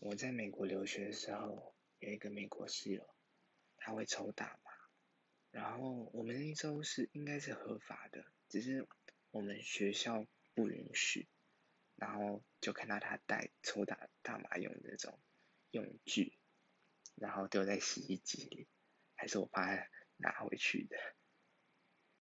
我在美国留学的时候，有一个美国室友，他会抽大麻，然后我们那一周是应该是合法的，只是我们学校不允许，然后就看到他带抽大大麻用的那种用具，然后丢在洗衣机里，还是我爸拿回去的。